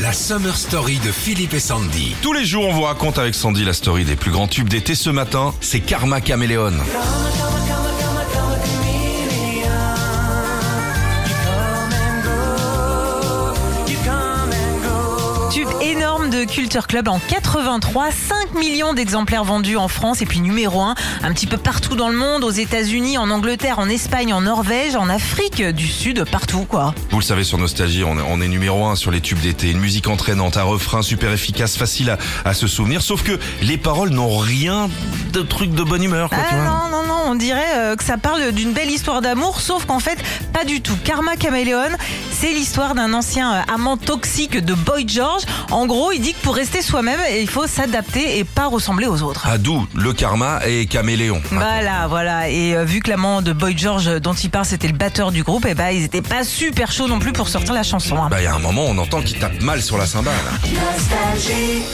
La Summer Story de Philippe et Sandy. Tous les jours, on vous raconte avec Sandy la story des plus grands tubes d'été. Ce matin, c'est Karma Caméléon. Tube énorme de Culture Club en 83, 5 millions d'exemplaires vendus en France et puis numéro 1 un petit peu partout dans le monde, aux États-Unis, en Angleterre, en Espagne, en Norvège, en Afrique du Sud, partout quoi. Vous le savez, sur Nostalgie, on est, on est numéro un sur les tubes d'été. Une musique entraînante, un refrain super efficace, facile à, à se souvenir. Sauf que les paroles n'ont rien de truc de bonne humeur. Quoi, tu Ah vois. non, non, non, on dirait euh, que ça parle d'une belle histoire d'amour, sauf qu'en fait, pas du tout. Karma Caméléon, c'est l'histoire d'un ancien euh, amant toxique de Boy George. En gros, il dit que pour rester soi-même, il faut s'adapter et pas ressembler aux autres. Ah, d'où le karma et caméléon. Voilà, voilà. Et euh, vu que l'amant de Boy George euh, dont il parle, c'était le batteur du groupe, et bah ils étaient pas super chauds non plus pour sortir la chanson. hein. Bah, il y a un moment, on entend qu'il tape mal sur la cymbale. Nostalgie.